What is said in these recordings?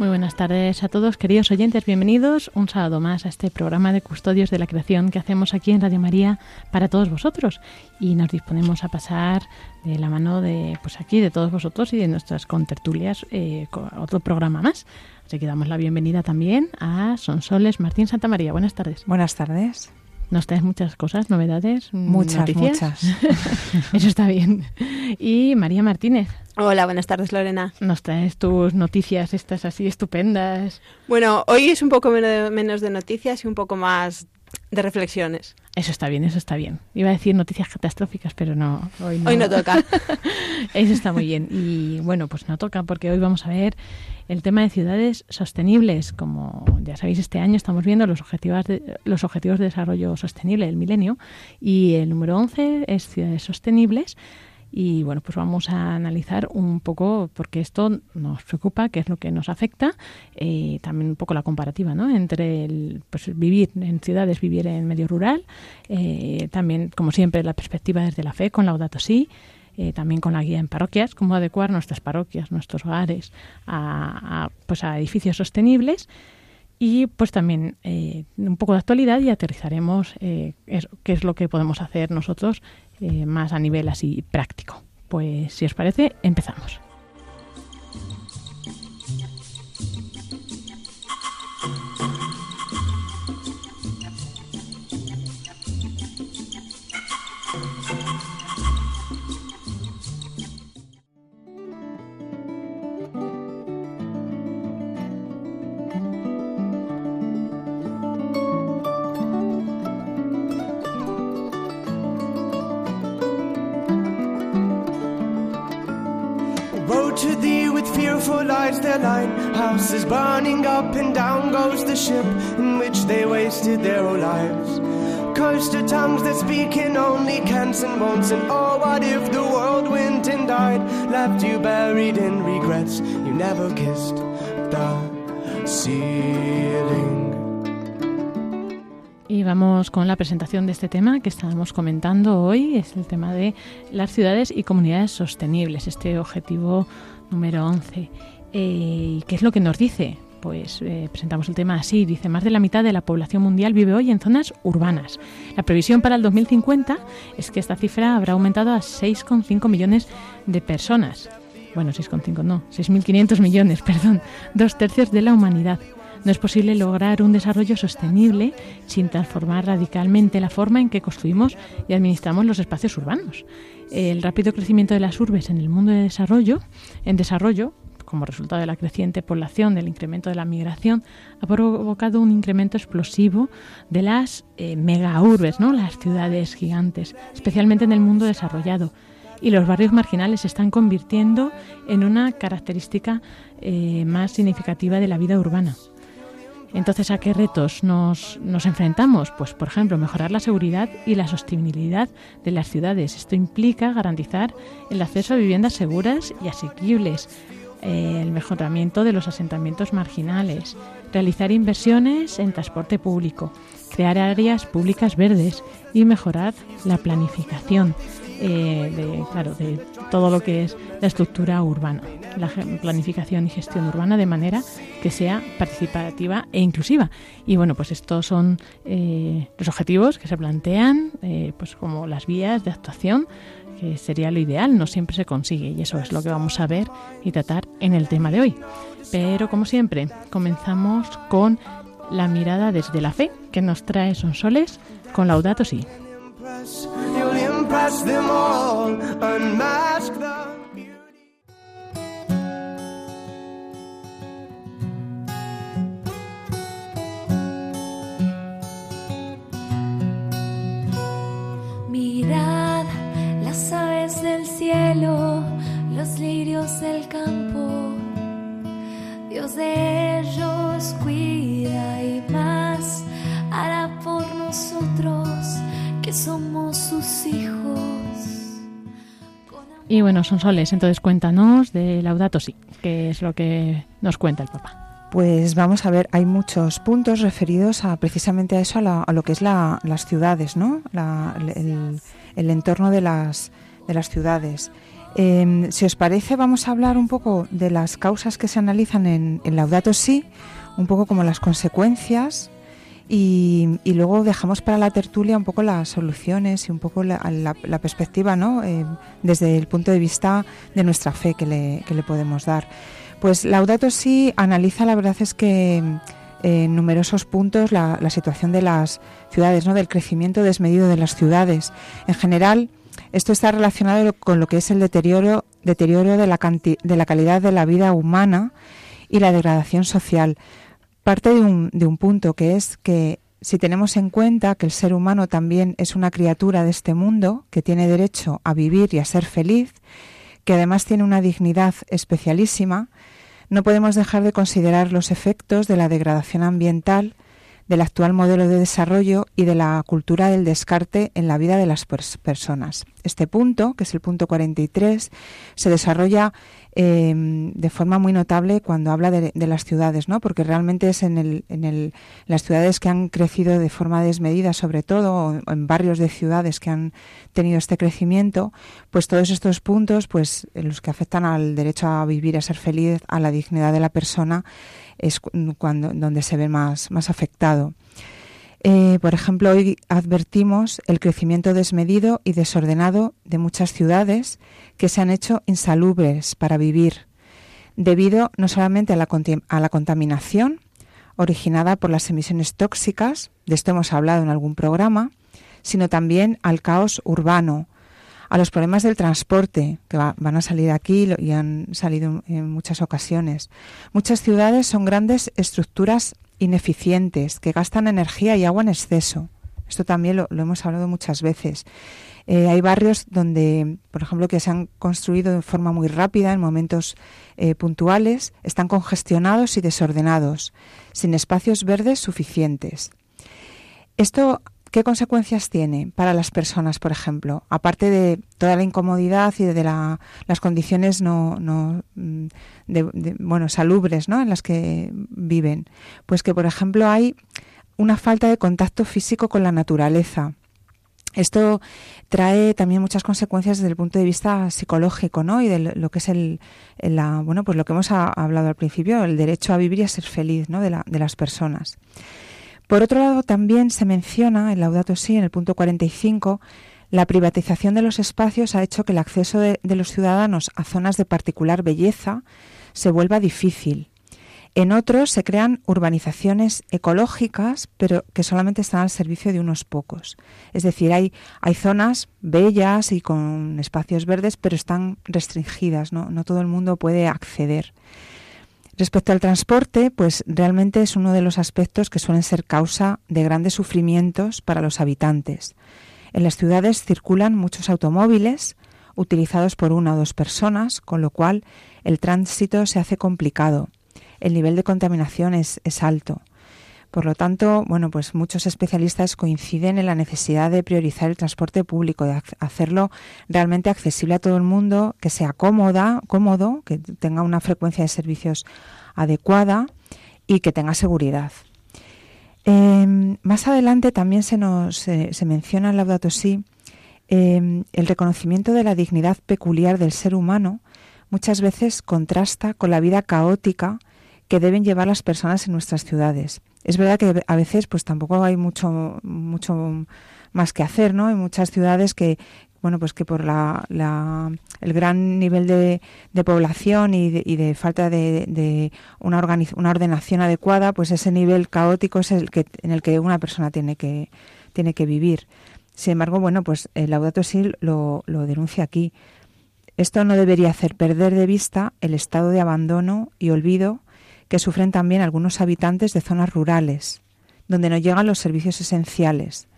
Muy buenas tardes a todos, queridos oyentes. Bienvenidos un sábado más a este programa de Custodios de la Creación que hacemos aquí en Radio María para todos vosotros. Y nos disponemos a pasar de la mano de, pues aquí, de todos vosotros y de nuestras contertulias eh, otro programa más. Así que damos la bienvenida también a Sonsoles Martín Santa María. Buenas tardes. Buenas tardes. Nos traes muchas cosas, novedades, muchas, noticias. muchas. Eso está bien. Y María Martínez. Hola, buenas tardes, Lorena. Nos traes tus noticias estas así estupendas. Bueno, hoy es un poco menos de noticias y un poco más de reflexiones. Eso está bien, eso está bien. Iba a decir noticias catastróficas, pero no. Hoy no, hoy no toca. eso está muy bien. Y bueno, pues no toca porque hoy vamos a ver el tema de ciudades sostenibles. Como ya sabéis, este año estamos viendo los objetivos de, los objetivos de desarrollo sostenible del milenio y el número 11 es ciudades sostenibles. Y bueno, pues vamos a analizar un poco, porque esto nos preocupa, qué es lo que nos afecta, eh, también un poco la comparativa, ¿no? Entre el, pues vivir en ciudades, vivir en medio rural, eh, también, como siempre, la perspectiva desde la fe con Laudato Si, eh, también con la guía en parroquias, cómo adecuar nuestras parroquias, nuestros hogares a, a pues a edificios sostenibles y pues también eh, un poco de actualidad y aterrizaremos eh, qué es lo que podemos hacer nosotros eh, más a nivel así práctico. Pues si os parece, empezamos. Burning up and down goes the ship in which they wasted their lives. That speak in only and. And oh, what if the world and died? Left you buried in regrets. You never kissed. Y vamos con la presentación de este tema que estábamos comentando hoy, es el tema de las ciudades y comunidades sostenibles, este objetivo número 11. Eh, ¿Qué es lo que nos dice? Pues eh, presentamos el tema así, dice, más de la mitad de la población mundial vive hoy en zonas urbanas. La previsión para el 2050 es que esta cifra habrá aumentado a 6,5 millones de personas. Bueno, 6,5 no, 6.500 millones, perdón, dos tercios de la humanidad. No es posible lograr un desarrollo sostenible sin transformar radicalmente la forma en que construimos y administramos los espacios urbanos. El rápido crecimiento de las urbes en el mundo de desarrollo, en desarrollo, como resultado de la creciente población, del incremento de la migración, ha provocado un incremento explosivo de las eh, megaurbes, ¿no? las ciudades gigantes, especialmente en el mundo desarrollado. Y los barrios marginales se están convirtiendo en una característica eh, más significativa de la vida urbana. Entonces, ¿a qué retos nos, nos, enfrentamos? Pues, por ejemplo, mejorar la seguridad y la sostenibilidad de las ciudades. Esto implica garantizar el acceso a viviendas seguras y asequibles, eh, el mejoramiento de los asentamientos marginales, realizar inversiones en transporte público, crear áreas públicas verdes y mejorar la planificación eh, de, claro, de todo lo que es la estructura urbana, la planificación y gestión urbana de manera que sea participativa e inclusiva. Y bueno, pues estos son eh, los objetivos que se plantean, eh, pues como las vías de actuación, que sería lo ideal, no siempre se consigue y eso es lo que vamos a ver y tratar en el tema de hoy. Pero como siempre, comenzamos con la mirada desde la fe que nos trae Sonsoles con Laudato Si. Campo. Dios de ellos cuida y más hará por nosotros que somos sus hijos. Y bueno, son soles, entonces cuéntanos de Laudato Si, que es lo que nos cuenta el Papa. Pues vamos a ver, hay muchos puntos referidos a precisamente a eso, a, lo que es las ciudades, ¿no? el, entorno de las, de las ciudades. Em, si os parece, vamos a hablar un poco de las causas que se analizan en, Laudato Si, un poco como las consecuencias y, luego dejamos para la tertulia un poco las soluciones y un poco la, perspectiva, ¿no? Eh, desde el punto de vista de nuestra fe que le, que le podemos dar. Pues Laudato Si analiza, la verdad es que eh, en numerosos puntos la, situación de las ciudades, ¿no? del crecimiento desmedido de las ciudades. En general, esto está relacionado con lo que es el deterioro, deterioro de, la de la calidad de la vida humana y la degradación social. Parte de un, de un punto que es que si tenemos en cuenta que el ser humano también es una criatura de este mundo, que tiene derecho a vivir y a ser feliz, que además tiene una dignidad especialísima, no podemos dejar de considerar los efectos de la degradación ambiental, del actual modelo de desarrollo y de la cultura del descarte en la vida de las personas. Este punto, que es el punto 43, se desarrolla Em, de forma muy notable cuando habla de, las ciudades, ¿no? porque realmente es en, el, en el, las ciudades que han crecido de forma desmedida, sobre todo, o en barrios de ciudades que han tenido este crecimiento, pues todos estos puntos, pues los que afectan al derecho a vivir, a ser feliz, a la dignidad de la persona, es cuando donde se ve más, más afectado. Eh, por ejemplo, hoy advertimos el crecimiento desmedido y desordenado de muchas ciudades que se han hecho insalubres para vivir, debido no solamente a la, a la contaminación originada por las emisiones tóxicas, de esto hemos hablado en algún programa, sino también al caos urbano, a los problemas del transporte, que van a salir aquí y han salido en muchas ocasiones. Muchas ciudades son grandes estructuras ineficientes, que gastan energía y agua en exceso. Esto también lo, hemos hablado muchas veces. Eh, hay barrios donde, por ejemplo, que se han construido de forma muy rápida en momentos eh, puntuales, están congestionados y desordenados, sin espacios verdes suficientes. Esto ¿Qué consecuencias tiene para las personas, por ejemplo? Aparte de toda la incomodidad y de las condiciones no, no mm, bueno, salubres ¿no? en las que viven. Pues que, por ejemplo, hay una falta de contacto físico con la naturaleza. Esto trae también muchas consecuencias desde el punto de vista psicológico, ¿no? Y de lo que es el, la, bueno, pues lo que hemos hablado al principio, el derecho a vivir y a ser feliz, ¿no? La, de las personas. Por otro lado, también se menciona en Laudato Si, en el punto 45, la privatización de los espacios ha hecho que el acceso de, los ciudadanos a zonas de particular belleza se vuelva difícil. En otros se crean urbanizaciones ecológicas, pero que solamente están al servicio de unos pocos. Es decir, hay, hay zonas bellas y con espacios verdes, pero están restringidas, ¿no? no todo el mundo puede acceder. Respecto al transporte, pues realmente es uno de los aspectos que suelen ser causa de grandes sufrimientos para los habitantes. En las ciudades circulan muchos automóviles utilizados por una o dos personas, con lo cual el tránsito se hace complicado. El nivel de contaminación es, es alto. Por lo tanto, bueno, pues muchos especialistas coinciden en la necesidad de priorizar el transporte público, de hacerlo realmente accesible a todo el mundo, que sea cómoda, cómodo, que tenga una frecuencia de servicios adecuada y que tenga seguridad. Em, más adelante también se nos se menciona en Laudato Si em, el reconocimiento de la dignidad peculiar del ser humano muchas veces contrasta con la vida caótica que deben llevar las personas en nuestras ciudades. Es verdad que a veces pues tampoco hay mucho mucho más que hacer, ¿no? Hay muchas ciudades que bueno pues que por la, el gran nivel de, población y de, falta de, una, una ordenación adecuada, pues ese nivel caótico es el que en el que una persona tiene que tiene que vivir. Sin embargo, bueno, pues el Laudato Si lo, lo denuncia aquí. Esto no debería hacer perder de vista el estado de abandono y olvido que sufren también algunos habitantes de zonas rurales, donde no llegan los servicios esenciales.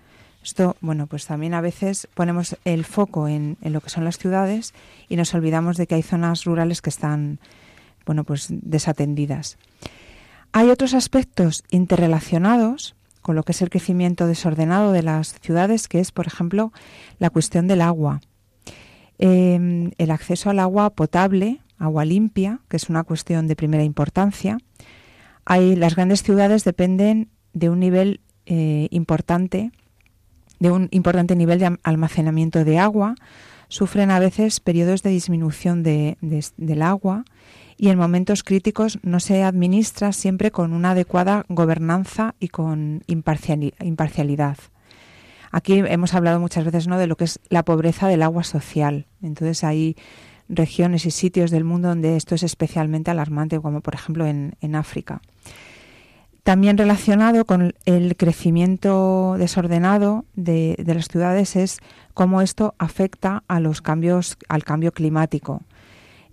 Esto, bueno, pues también a veces ponemos el foco en, lo que son las ciudades y nos olvidamos de que hay zonas rurales que están, bueno, pues desatendidas. Hay otros aspectos interrelacionados con lo que es el crecimiento desordenado de las ciudades, que es, por ejemplo, la cuestión del agua. Em, el acceso al agua potable agua limpia, que es una cuestión de primera importancia. Hay, las grandes ciudades dependen de un nivel eh, importante, de un importante nivel de almacenamiento de agua, sufren a veces periodos de disminución de, del agua y en momentos críticos no se administra siempre con una adecuada gobernanza y con imparcialidad. Aquí hemos hablado muchas veces ¿no? de lo que es la pobreza del agua social. Entonces hay regiones y sitios del mundo donde esto es especialmente alarmante, como por ejemplo en, África. También relacionado con el crecimiento desordenado de, las ciudades es cómo esto afecta a los cambios, al cambio climático.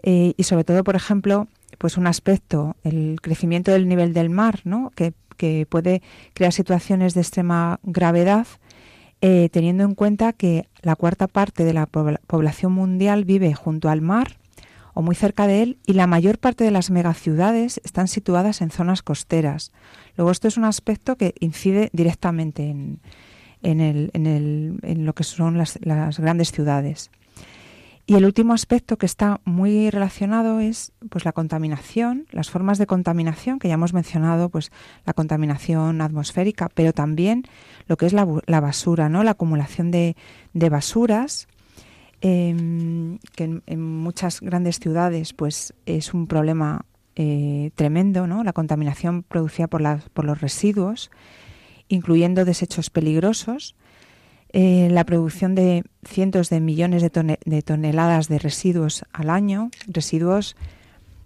Eh, y sobre todo, por ejemplo, pues un aspecto, el crecimiento del nivel del mar, ¿no? que, que puede crear situaciones de extrema gravedad eh, teniendo en cuenta que la cuarta parte de la población mundial vive junto al mar o muy cerca de él y la mayor parte de las megaciudades están situadas en zonas costeras. Luego esto es un aspecto que incide directamente en, en, lo que son las grandes ciudades. Y el último aspecto que está muy relacionado es pues la contaminación, las formas de contaminación que ya hemos mencionado, pues la contaminación atmosférica, pero también lo que es la, basura, ¿no? La acumulación de, basuras, em, que en, muchas grandes ciudades pues es un problema eh, tremendo, ¿no? La contaminación producida por, por los residuos, incluyendo desechos peligrosos eh, la producción de cientos de millones de, toneladas de residuos al año, residuos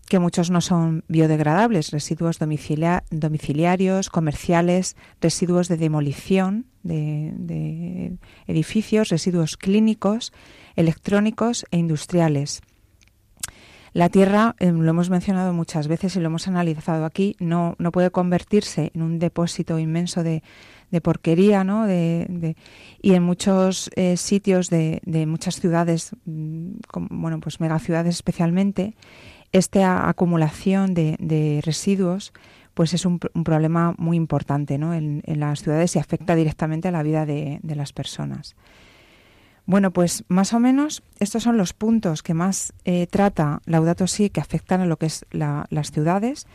que muchos no son biodegradables, residuos domiciliarios, comerciales, residuos de demolición de, edificios, residuos clínicos, electrónicos e industriales. La Tierra, em, lo hemos mencionado muchas veces y lo hemos analizado aquí, no, no puede convertirse en un depósito inmenso de, de porquería, ¿no? De, y en muchos eh, sitios de, de, muchas ciudades, mm, bueno, pues megaciudades especialmente, esta acumulación de, residuos pues es un, problema muy importante ¿no? en, las ciudades y afecta directamente a la vida de, las personas. Bueno, pues más o menos estos son los puntos que más eh, trata Laudato Si que afectan a lo que es las ciudades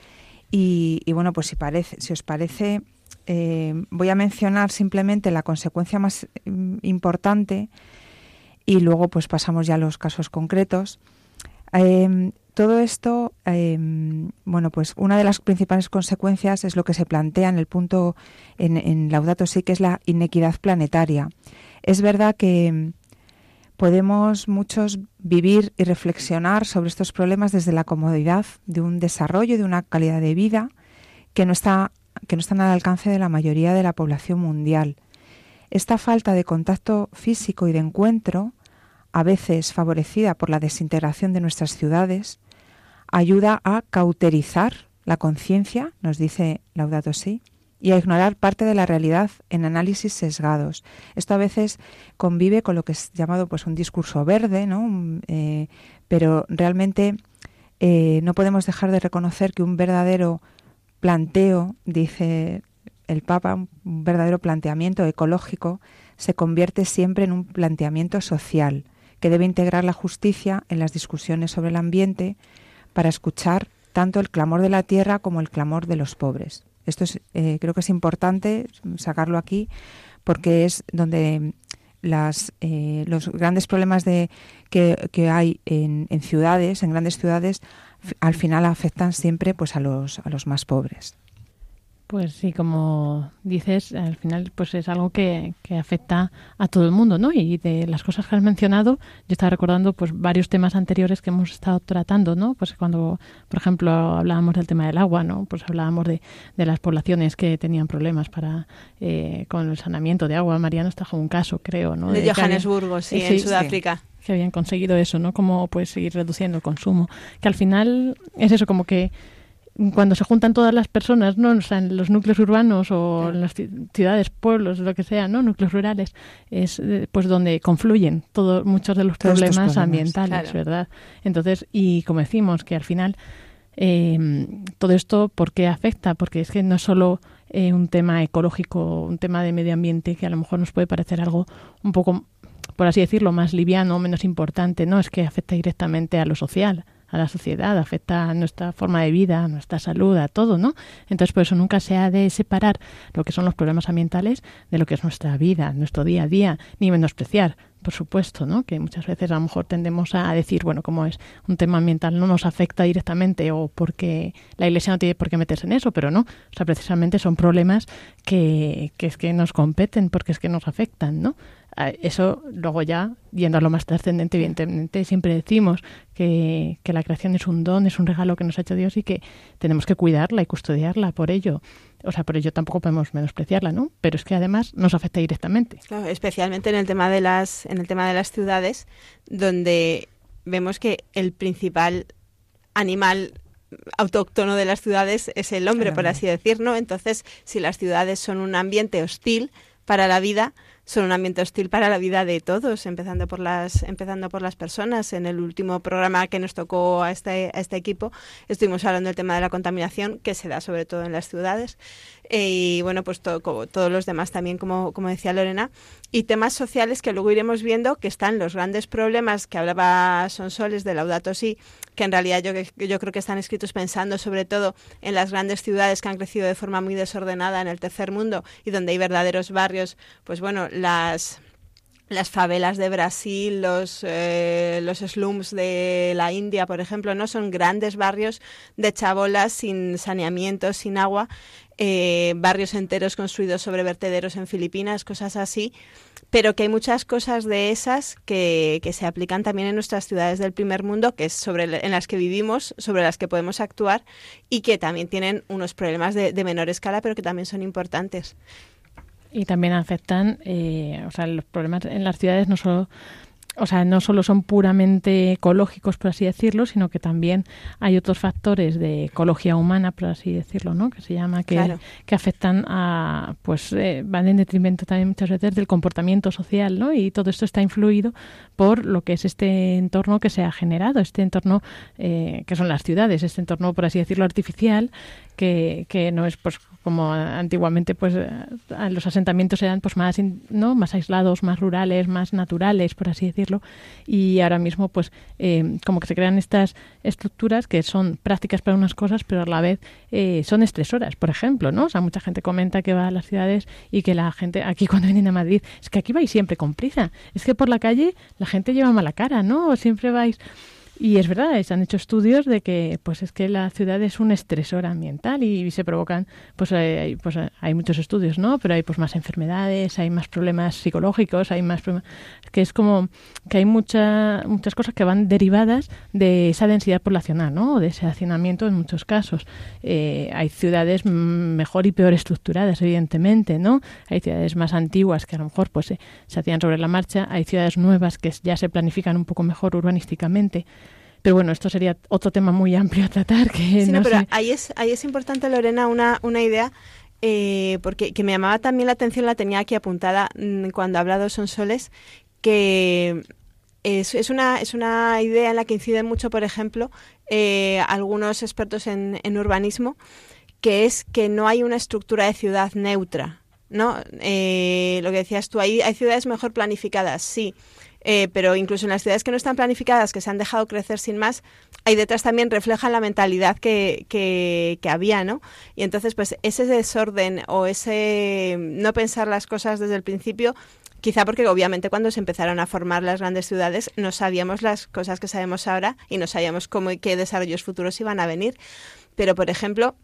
y, bueno, pues si, parece, si os parece, eh, voy a mencionar simplemente la consecuencia más mm, importante y luego pues pasamos ya a los casos concretos. Em, todo esto, em, bueno, pues una de las principales consecuencias es lo que se plantea en el punto en, Laudato Si, que es la inequidad planetaria. Es verdad que em, podemos muchos vivir y reflexionar sobre estos problemas desde la comodidad de un desarrollo, de una calidad de vida que no está que no están al alcance de la mayoría de la población mundial. Esta falta de contacto físico y de encuentro, a veces favorecida por la desintegración de nuestras ciudades, ayuda a cauterizar la conciencia, nos dice Laudato Si, y a ignorar parte de la realidad en análisis sesgados. Esto a veces convive con lo que es llamado pues un discurso verde, ¿no? Eh, pero realmente eh, no podemos dejar de reconocer que un verdadero planteo, dice el Papa, un verdadero planteamiento ecológico, se convierte siempre en un planteamiento social que debe integrar la justicia en las discusiones sobre el ambiente, para escuchar tanto el clamor de la tierra como el clamor de los pobres. Esto es, eh, creo que es importante sacarlo aquí porque es donde las, eh, los grandes problemas de, que, hay en, ciudades, en grandes ciudades, al final afectan siempre pues a los, a los más pobres. Pues sí, como dices, al final pues es algo que, que, afecta a todo el mundo, ¿no? Y de las cosas que has mencionado, yo estaba recordando pues varios temas anteriores que hemos estado tratando, ¿no? Pues cuando, por ejemplo, hablábamos del tema del agua, ¿no? Pues hablábamos de, de las poblaciones que tenían problemas para eh, con el saneamiento de agua. María nos trajo un caso, creo, ¿no? De, Johannesburgo, sí, en Sudáfrica. Que habían conseguido eso, ¿no? Como pues seguir reduciendo el consumo. Que al final es eso, como que cuando se juntan todas las personas, ¿no? en los núcleos urbanos o en las ciudades, pueblos, lo que sea, ¿no? Núcleos rurales, es eh, pues donde confluyen todos muchos de los problemas, ambientales, ¿verdad? Entonces, y como decimos, que al final eh, todo esto, ¿por qué afecta? Porque es que no es solo eh, un tema ecológico, un tema de medio ambiente que a lo mejor nos puede parecer algo un poco, por así decirlo, más liviano, menos importante, ¿no? Es que afecta directamente a lo social, a la sociedad, afecta a nuestra forma de vida, a nuestra salud, a todo, ¿no? Entonces, por eso nunca se ha de separar lo que son los problemas ambientales de lo que es nuestra vida, nuestro día a día, ni menospreciar, por supuesto, ¿no? Que muchas veces a lo mejor tendemos a decir, bueno, como es un tema ambiental no nos afecta directamente o porque la Iglesia no tiene por qué meterse en eso, pero no, o sea, precisamente son problemas que, que es que nos competen porque es que nos afectan, ¿no? Eso luego ya, yendo a lo más trascendente, evidentemente, siempre decimos que, que, la creación es un don, es un regalo que nos ha hecho Dios y que tenemos que cuidarla y custodiarla por ello. O sea, por ello tampoco podemos menospreciarla, ¿no? Pero es que además nos afecta directamente. Claro, especialmente en el tema de las, en el tema de las ciudades, donde vemos que el principal animal autóctono de las ciudades es el hombre, por así decirlo. Entonces, si las ciudades son un ambiente hostil para la vida, son un ambiente hostil para la vida de todos, empezando por las, empezando por las personas. En el último programa que nos tocó a este, a este equipo estuvimos hablando del tema de la contaminación que se da sobre todo en las ciudades y bueno, pues todo, todos los demás también, como, como decía Lorena, y temas sociales que luego iremos viendo que están los grandes problemas que hablaba Sonsoles de Laudato Si, que en realidad yo, yo creo que están escritos pensando sobre todo en las grandes ciudades que han crecido de forma muy desordenada en el tercer mundo y donde hay verdaderos barrios, pues bueno, las las favelas de Brasil, los, eh, los slums de la India, por ejemplo, no son grandes barrios de chabolas sin saneamiento, sin agua, eh, barrios enteros construidos sobre vertederos en Filipinas, cosas así, pero que hay muchas cosas de esas que, que se aplican también en nuestras ciudades del primer mundo, que es sobre en las que vivimos, sobre las que podemos actuar y que también tienen unos problemas de, menor escala, pero que también son importantes. Y también afectan, eh, o sea, los problemas en las ciudades no solo o sea, no solo son puramente ecológicos, por así decirlo, sino que también hay otros factores de ecología humana, por así decirlo, ¿no? Que se llama, que, que afectan a, pues, eh, van en detrimento también muchas veces del comportamiento social, ¿no? Y todo esto está influido por lo que es este entorno que se ha generado, este entorno eh, que son las ciudades, este entorno, por así decirlo, artificial, que, que no es, pues, como antiguamente, pues, eh, los asentamientos eran, pues, más, ¿no? Más aislados, más rurales, más naturales, por así decirlo y ahora mismo pues eh, como que se crean estas estructuras que son prácticas para unas cosas pero a la vez eh, son estresoras, por ejemplo, ¿no? O sea, mucha gente comenta que va a las ciudades y que la gente aquí cuando vienen a Madrid es que aquí vais siempre con prisa, es que por la calle la gente lleva mala cara, ¿no? Siempre vais y es verdad, se han hecho estudios de que pues es que la ciudad es un estresor ambiental y, se provocan, pues hay, pues hay muchos estudios, ¿no? Pero hay pues más enfermedades, hay más problemas psicológicos, hay más problemas, que es como que hay mucha, muchas cosas que van derivadas de esa densidad poblacional, ¿no? O de ese hacinamiento en muchos casos. Eh, hay ciudades mejor y peor estructuradas, evidentemente, ¿no? Hay ciudades más antiguas que a lo mejor pues se hacían sobre la marcha, hay ciudades nuevas que ya se planifican un poco mejor urbanísticamente. Pero bueno, esto sería otro tema muy amplio a tratar. Que sí, no, pero ahí es, ahí es importante, Lorena, una, una idea eh, porque que me llamaba también la atención, la tenía aquí apuntada mm, cuando ha hablado Son Soles, que es, es, una, es una idea en la que inciden mucho, por ejemplo, eh, algunos expertos en, en, urbanismo, que es que no hay una estructura de ciudad neutra. ¿no? Eh, lo que decías tú, hay, hay ciudades mejor planificadas, sí, eh, pero incluso en las ciudades que no están planificadas, que se han dejado crecer sin más, ahí detrás también reflejan la mentalidad que, que, había, ¿no? Y entonces, pues ese desorden o ese no pensar las cosas desde el principio Quizá porque obviamente cuando se empezaron a formar las grandes ciudades no sabíamos las cosas que sabemos ahora y no sabíamos cómo y qué desarrollos futuros iban a venir. Pero, por ejemplo,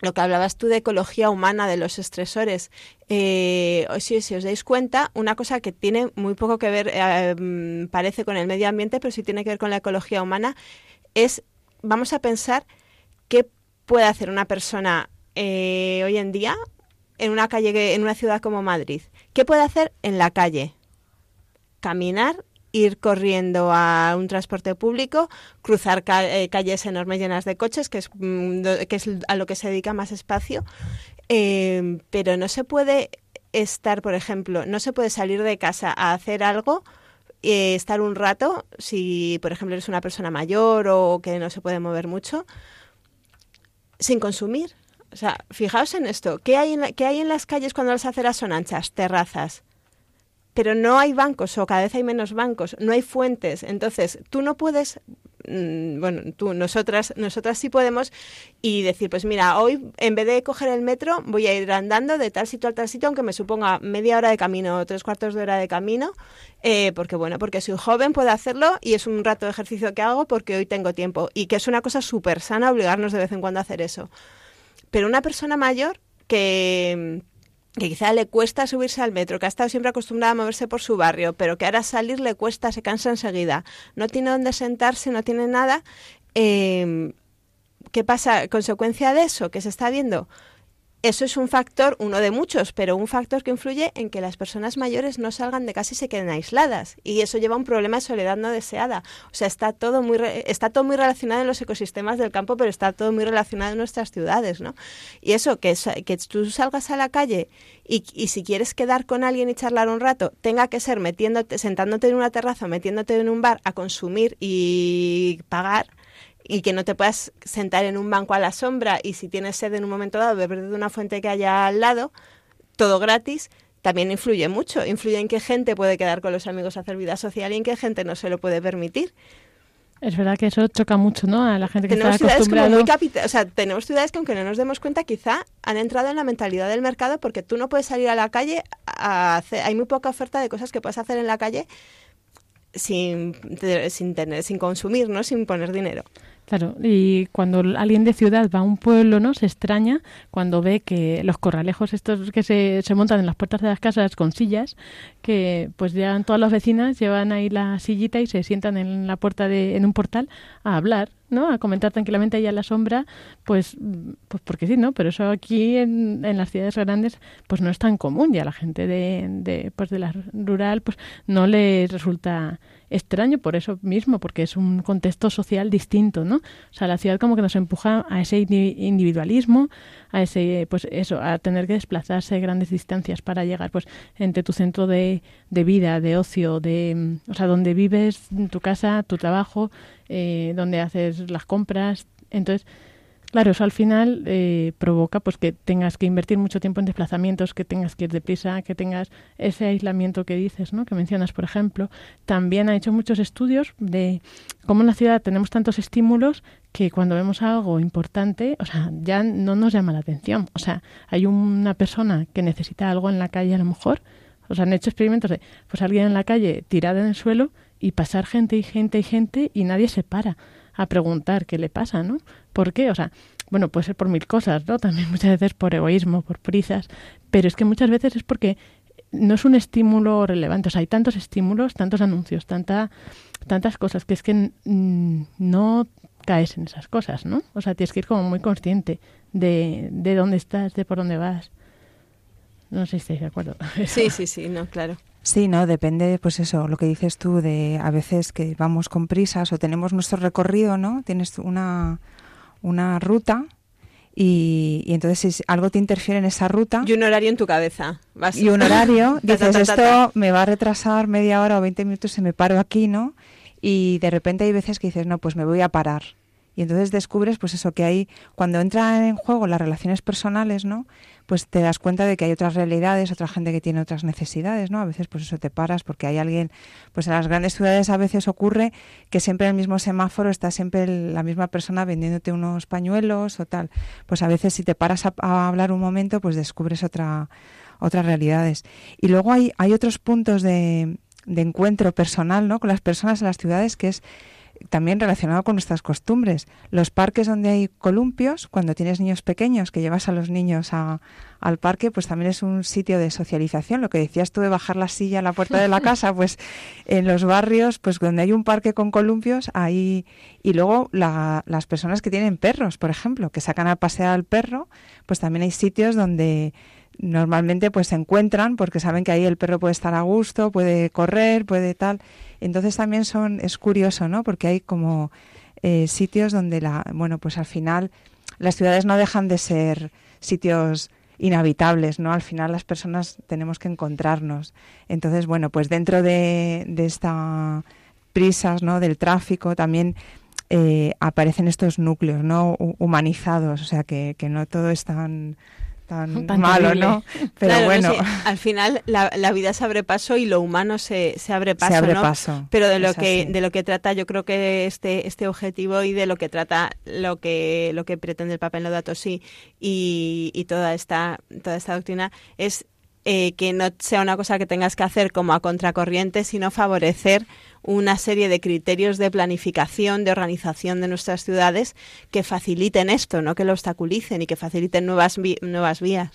lo que hablabas tú de ecología humana, de los estresores, eh, si, os dais cuenta, una cosa que tiene muy poco que ver, mm, parece con el medio ambiente, pero sí tiene que ver con la ecología humana, es, vamos a pensar qué puede hacer una persona eh, hoy en día en una calle, en una ciudad como Madrid. ¿Qué puede hacer en la calle? Caminar ir corriendo a un transporte público, cruzar eh, calles enormes llenas de coches, que es, mm, que es a lo que se dedica más espacio, em, pero no se puede estar, por ejemplo, no se puede salir de casa a hacer algo, eh, estar un rato, si por ejemplo eres una persona mayor o que no se puede mover mucho, sin consumir. O sea, fijaos en esto, ¿qué hay en, ¿qué hay en las calles cuando las aceras son anchas? Terrazas pero no hay bancos o cada vez hay menos bancos, no hay fuentes. Entonces, tú no puedes mm, bueno, tú, nosotras, nosotras sí podemos y decir, pues mira, hoy en vez de coger el metro voy a ir andando de tal sitio a tal sitio, aunque me suponga media hora de camino o tres cuartos de hora de camino, eh, porque bueno, porque soy joven, puedo hacerlo y es un rato de ejercicio que hago porque hoy tengo tiempo y que es una cosa súper sana obligarnos de vez en cuando a hacer eso. Pero una persona mayor que que quizá le cuesta subirse al metro, que ha estado siempre acostumbrada a moverse por su barrio, pero que ahora salir le cuesta, se cansa enseguida, no tiene dónde sentarse, no tiene nada. Eh, ¿Qué pasa? Consecuencia de eso que se está viendo, eso es un factor, uno de muchos, pero un factor que influye en que las personas mayores no salgan de casa y se queden aisladas. Y eso lleva a un problema de soledad no deseada. O sea, está todo muy, está todo muy relacionado en los ecosistemas del campo, pero está todo muy relacionado en nuestras ciudades, ¿no? Y eso, que, que tú salgas a la calle y, y, si quieres quedar con alguien y charlar un rato, tenga que ser metiéndote, sentándote en una terraza, metiéndote en un bar a consumir y pagar, y que no te puedas sentar en un banco a la sombra y si tienes sed en un momento dado beber de una fuente que haya al lado, todo gratis, también influye mucho. Influye en qué gente puede quedar con los amigos a hacer vida social y en qué gente no se lo puede permitir. Es verdad que eso choca mucho, ¿no? A la gente que tenemos está acostumbrado... Muy o sea, tenemos ciudades que aunque no nos demos cuenta, quizá han entrado en la mentalidad del mercado porque tú no puedes salir a la calle a hacer... Hay muy poca oferta de cosas que puedes hacer en la calle sin, sin, tener, sin consumir, ¿no? Sin poner dinero. Claro, y cuando alguien de ciudad va a un pueblo, ¿no? Se extraña cuando ve que los corralejos estos que se, se montan en las puertas de las casas con sillas, que pues llegan todas las vecinas, llevan ahí la sillita y se sientan en la puerta de, en un portal a hablar ¿no? A comentar tranquilamente ahí a la sombra, pues, pues porque sí, ¿no? Pero eso aquí en, en las ciudades grandes, pues no es tan común. Ya la gente de, de, pues de la rural, pues no les resulta extraño por eso mismo, porque es un contexto social distinto, ¿no? O sea, la ciudad como que nos empuja a ese individualismo, a ese, pues eso, a tener que desplazarse grandes distancias para llegar, pues, entre tu centro de, de vida, de ocio, de, o sea, donde vives, tu casa, tu trabajo, eh, donde haces las compras. Entonces, Claro, eso al final eh, provoca pues que tengas que invertir mucho tiempo en desplazamientos, que tengas que ir deprisa, que tengas ese aislamiento que dices, ¿no? Que mencionas, por ejemplo. También ha hecho muchos estudios de cómo en la ciudad tenemos tantos estímulos que cuando vemos algo importante, o sea, ya no nos llama la atención. O sea, hay una persona que necesita algo en la calle a lo mejor, o sea, han hecho experimentos de pues alguien en la calle tirada en el suelo y pasar gente y gente y gente y nadie se para a preguntar qué le pasa, ¿no? ¿Por qué? O sea, bueno, puede ser por mil cosas, ¿no? También muchas veces por egoísmo, por prisas, pero es que muchas veces es porque no es un estímulo relevante. O sea, hay tantos estímulos, tantos anuncios, tanta, tantas cosas que es que no caes en esas cosas, ¿no? O sea, tienes que ir como muy consciente de, de dónde estás, de por dónde vas. No sé si estáis de acuerdo. Sí, sí, sí, no, claro. Sí, no, depende, pues eso, lo que dices tú, de a veces que vamos con prisas o tenemos nuestro recorrido, ¿no? Tienes una, una ruta y, y, entonces si algo te interfiere en esa ruta... Y un horario en tu cabeza. Y un horario, dices, esto me va a retrasar media hora o 20 minutos y me paro aquí, ¿no? Y de repente hay veces que dices, no, pues me voy a parar. Y entonces descubres, pues eso, que hay, cuando entran en juego las relaciones personales, ¿no? Pues te das cuenta de que hay otras realidades, otra gente que tiene otras necesidades, ¿no? A veces pues eso te paras porque hay alguien, pues en las grandes ciudades a veces ocurre que siempre en el mismo semáforo está siempre la misma persona vendiéndote unos pañuelos o tal. Pues a veces si te paras a, hablar un momento, pues descubres otra otras realidades. Y luego hay, hay otros puntos de, de encuentro personal, ¿no? Con las personas en las ciudades que es también relacionado con nuestras costumbres. Los parques donde hay columpios, cuando tienes niños pequeños que llevas a los niños al parque, pues también es un sitio de socialización. Lo que decías tú de bajar la silla a la puerta de la casa, pues en los barrios, pues donde hay un parque con columpios, ahí. Y luego las personas que tienen perros, por ejemplo, que sacan a pasear al perro, pues también hay sitios donde normalmente pues se encuentran porque saben que ahí el perro puede estar a gusto, puede correr, puede tal. Entonces también son, es curioso, ¿no? Porque hay como eh, sitios donde la, bueno, pues al final las ciudades no dejan de ser sitios inhabitables, ¿no? Al final las personas tenemos que encontrarnos. Entonces, bueno, pues dentro de, de esta prisas, ¿no? Del tráfico también eh, aparecen estos núcleos, ¿no? Humanizados, o sea que, que no todo es tan tan, malo, ¿no? Pero bueno. al final la, la, vida se abre paso y lo humano se, se abre paso, se abre ¿no? paso. Pero de lo que de lo que trata, yo creo que este este objetivo y de lo que trata lo que lo que pretende el Papa en datos sí y, y toda esta toda esta doctrina es eh, que no sea una cosa que tengas que hacer como a contracorriente, sino favorecer una serie de criterios de planificación, de organización de nuestras ciudades que faciliten esto, no que lo obstaculicen y que faciliten nuevas nuevas vías.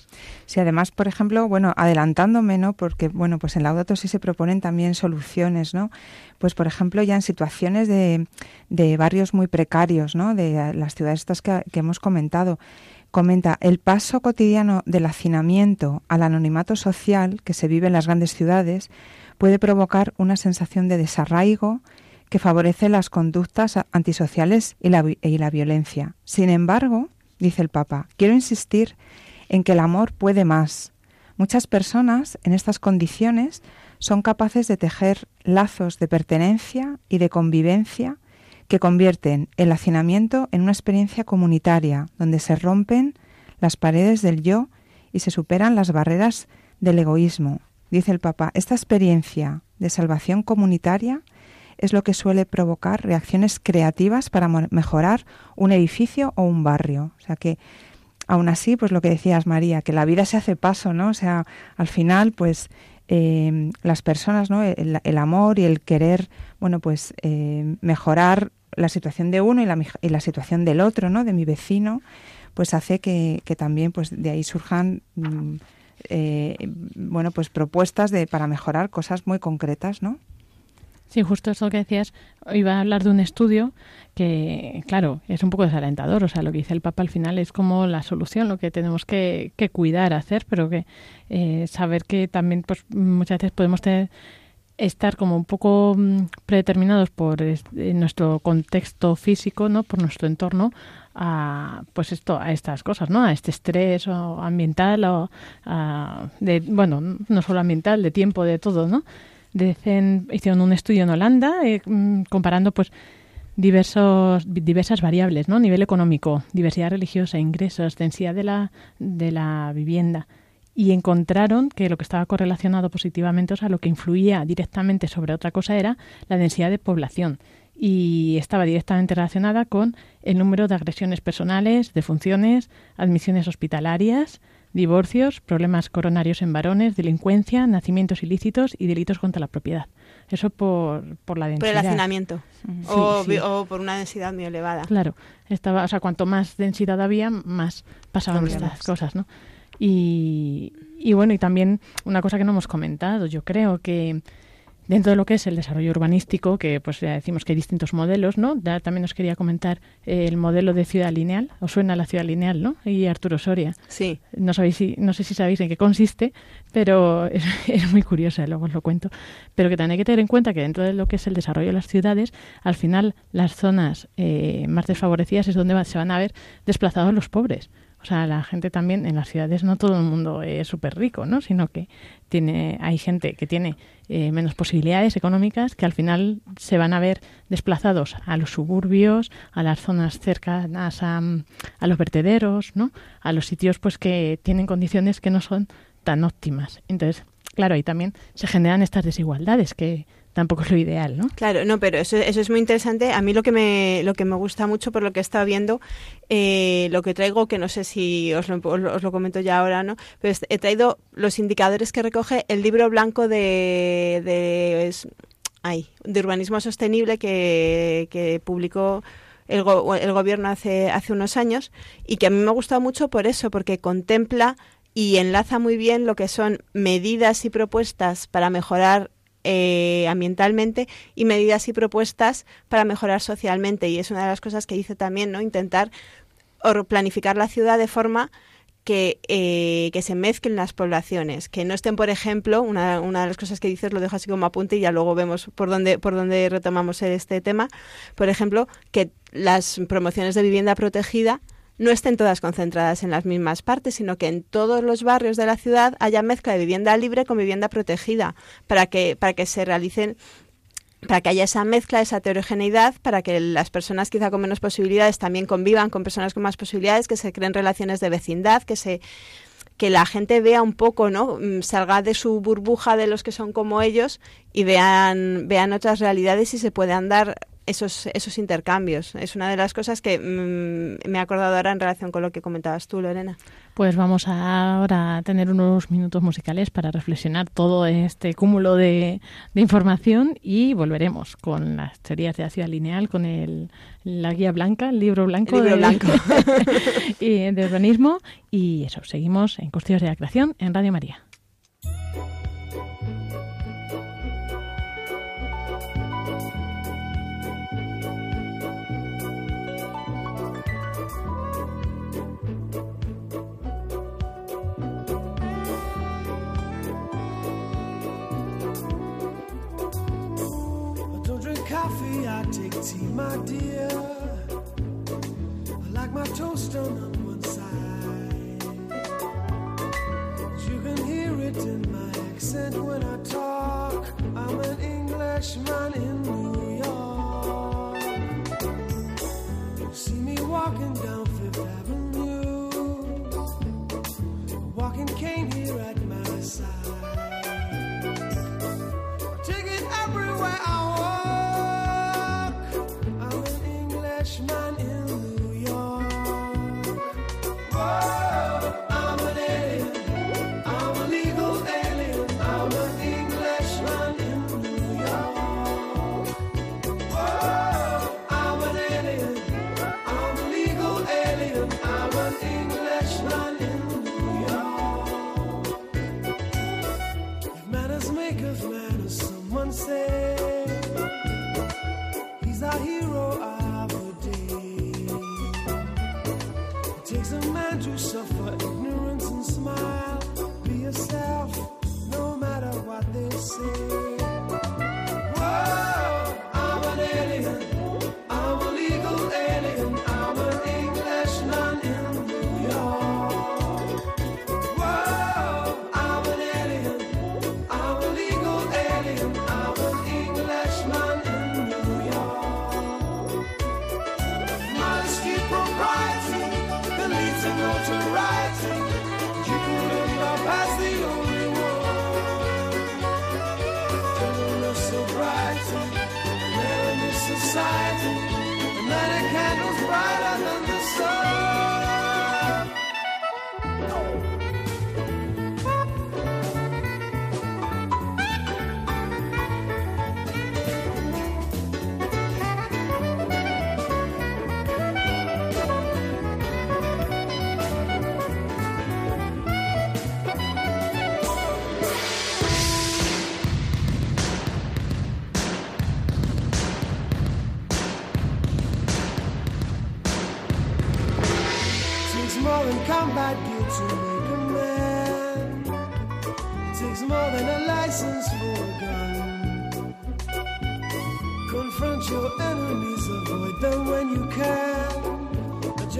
Sí, además, por ejemplo, bueno, adelantándome, ¿no? Porque bueno, pues en Laudato sí se proponen también soluciones, ¿no? Pues por ejemplo, ya en situaciones de, de barrios muy precarios, ¿no? De las ciudades estas que, que hemos comentado, comenta el paso cotidiano del hacinamiento al anonimato social que se vive en las grandes ciudades puede provocar una sensación de desarraigo que favorece las conductas antisociales y la, y la violencia. Sin embargo, dice el Papa, quiero insistir en que el amor puede más. Muchas personas en estas condiciones son capaces de tejer lazos de pertenencia y de convivencia que convierten el hacinamiento en una experiencia comunitaria, donde se rompen las paredes del yo y se superan las barreras del egoísmo. Dice el Papa, esta experiencia de salvación comunitaria es lo que suele provocar reacciones creativas para mejorar un edificio o un barrio. O sea que, aún así, pues lo que decías, María, que la vida se hace paso, ¿no? O sea, al final, pues eh, las personas, ¿no? El, amor y el querer, bueno, pues eh, mejorar la situación de uno y la, y la, situación del otro, ¿no? De mi vecino, pues hace que, que también, pues de ahí surjan, mm, eh, bueno, pues propuestas de para mejorar cosas muy concretas, ¿no? Sí, justo eso que decías, iba a hablar de un estudio que, claro, es un poco desalentador. O sea, lo que dice el Papa al final es como la solución, lo que tenemos que, que cuidar, hacer, pero que eh, saber que también pues muchas veces podemos tener estar como un poco mm, predeterminados por nuestro contexto físico, ¿no? Por nuestro entorno a pues esto a estas cosas, ¿no? A este estrés o ambiental o de bueno, no solo ambiental, de tiempo, de todo, ¿no? Dicen, hicieron un estudio en Holanda eh, mm, comparando pues diversos diversas variables, ¿no? Nivel económico, diversidad religiosa, ingresos, densidad de la de la vivienda y encontraron que lo que estaba correlacionado positivamente, o sea, lo que influía directamente sobre otra cosa era la densidad de población y estaba directamente relacionada con el número de agresiones personales, defunciones, admisiones hospitalarias, divorcios, problemas coronarios en varones, delincuencia, nacimientos ilícitos y delitos contra la propiedad. Eso por, por la densidad. Por el hacinamiento o, por una densidad muy elevada. Claro, estaba, o sea, cuanto más densidad había, más pasaban estas cosas, ¿no? Y, y bueno, y también una cosa que no hemos comentado, yo creo que dentro de lo que es el desarrollo urbanístico, que pues ya decimos que hay distintos modelos, ¿no? también os quería comentar el modelo de ciudad lineal, os suena la ciudad lineal, ¿no? Y Arturo Soria. Sí. No sabéis si, no sé si sabéis en qué consiste, pero es, es, muy curiosa, luego os lo cuento. Pero que también hay que tener en cuenta que dentro de lo que es el desarrollo de las ciudades, al final las zonas eh, más desfavorecidas es donde se van a ver desplazados los pobres. O sea, la gente también en las ciudades no todo el mundo es súper rico, ¿no? Sino que tiene, hay gente que tiene eh, menos posibilidades económicas que al final se van a ver desplazados a los suburbios, a las zonas cercanas a, a los vertederos, ¿no? A los sitios pues que tienen condiciones que no son tan óptimas. Entonces, claro, ahí también se generan estas desigualdades que tampoco es lo ideal, ¿no? Claro, no, pero eso, eso es muy interesante. A mí lo que me, lo que me gusta mucho por lo que he estado viendo, eh, lo que traigo, que no sé si os lo, os lo comento ya ahora, ¿no? Pero he traído los indicadores que recoge el libro blanco de, de, ay, de urbanismo sostenible que, que publicó el, el, gobierno hace, hace unos años y que a mí me ha gustado mucho por eso, porque contempla y enlaza muy bien lo que son medidas y propuestas para mejorar eh, ambientalmente y medidas y propuestas para mejorar socialmente. Y es una de las cosas que dice también, ¿no? Intentar planificar la ciudad de forma que, eh, que se mezclen las poblaciones, que no estén, por ejemplo, una, una de las cosas que dices, lo dejo así como apunte y ya luego vemos por dónde, por dónde retomamos este tema, por ejemplo, que las promociones de vivienda protegida no estén todas concentradas en las mismas partes, sino que en todos los barrios de la ciudad haya mezcla de vivienda libre con vivienda protegida, para que, para que se realicen para que haya esa mezcla, esa heterogeneidad, para que las personas quizá con menos posibilidades también convivan con personas con más posibilidades, que se creen relaciones de vecindad, que se que la gente vea un poco, ¿no? Mm, salga de su burbuja de los que son como ellos y vean, vean otras realidades y se puedan dar esos, esos intercambios. Es una de las cosas que mm, me he acordado ahora en relación con lo que comentabas tú, Lorena. Pues vamos ahora a tener unos minutos musicales para reflexionar todo este cúmulo de, de información y volveremos con las teorías de la ciudad lineal, con el, la guía blanca, el libro blanco, de, blanco. y de urbanismo. Y eso, seguimos en Costillos de la Creación en Radio María. Tea, my dear. I like my toast done on one side. You can hear it in my accent when I talk. I'm an Englishman in New York. See me walking down Fifth Avenue, walking cane here at my side. Take it everywhere I Man in New York. Whoa.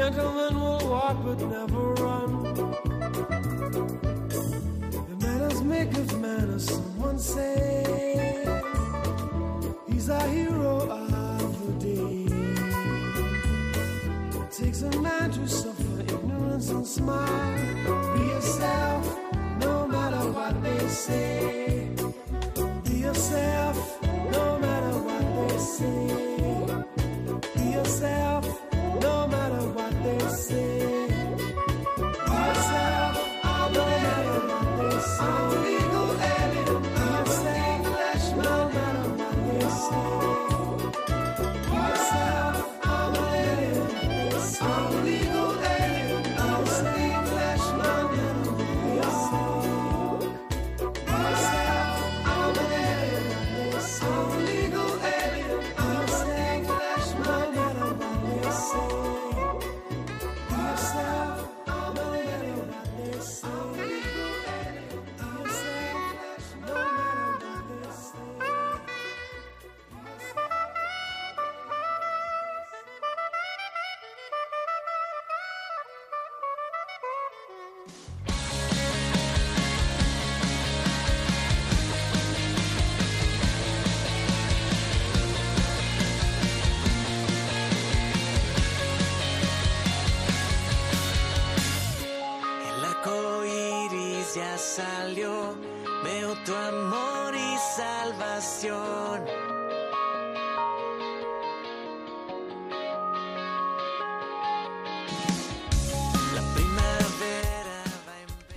A gentleman will walk but never run. The manners maketh manners, someone say. He's a hero of the day It takes a man to suffer ignorance and smile. Be yourself, no matter what they say.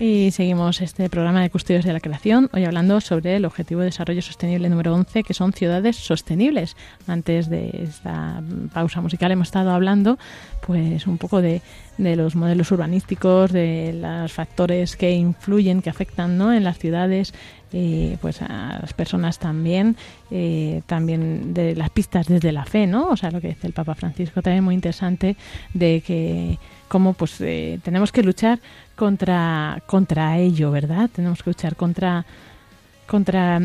Y seguimos este programa de Custodios de la Creación, hoy hablando sobre el Objetivo de Desarrollo Sostenible número 11, que son ciudades sostenibles. Antes de esta pausa musical hemos estado hablando pues un poco de, de los modelos urbanísticos, de los factores que influyen, que afectan ¿no? en las ciudades, eh, pues a las personas también, eh, también de las pistas desde la fe, ¿no? O sea, lo que dice el Papa Francisco también muy interesante de que cómo pues eh, tenemos que luchar contra contra ello, ¿verdad? Tenemos que luchar contra contra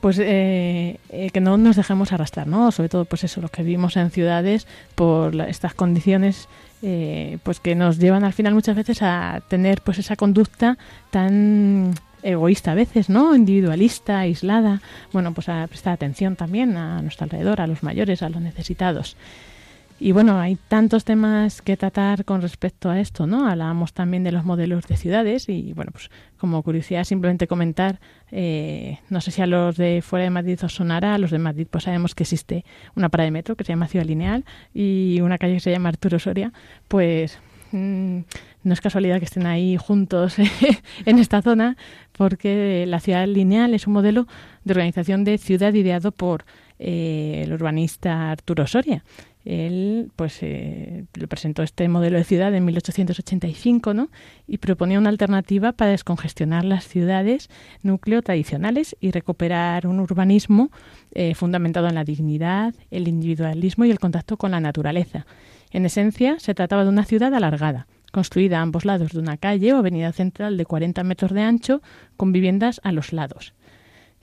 pues eh, eh, que no nos dejemos arrastrar, ¿no? Sobre todo, pues eso, lo que vivimos en ciudades por estas condiciones, eh, pues que nos llevan al final muchas veces a tener pues esa conducta tan egoísta a veces, ¿no? Individualista, aislada. Bueno, pues a prestar atención también a nuestro alrededor, a los mayores, a los necesitados. Y bueno, hay tantos temas que tratar con respecto a esto, ¿no? Hablábamos también de los modelos de ciudades y bueno, pues como curiosidad simplemente comentar, eh, no sé si a los de fuera de Madrid os sonará, a los de Madrid pues sabemos que existe una parada de metro que se llama Ciudad Lineal y una calle que se llama Arturo Soria, pues mm, no es casualidad que estén ahí juntos en esta zona porque la ciudad lineal es un modelo de organización de ciudad ideado por eh, el urbanista Arturo Soria. Él pues eh, presentó este modelo de ciudad en 1885 ¿no? y proponía una alternativa para descongestionar las ciudades núcleo tradicionales y recuperar un urbanismo eh, fundamentado en la dignidad, el individualismo y el contacto con la naturaleza. En esencia, se trataba de una ciudad alargada, construida a ambos lados de una calle o avenida central de 40 metros de ancho, con viviendas a los lados.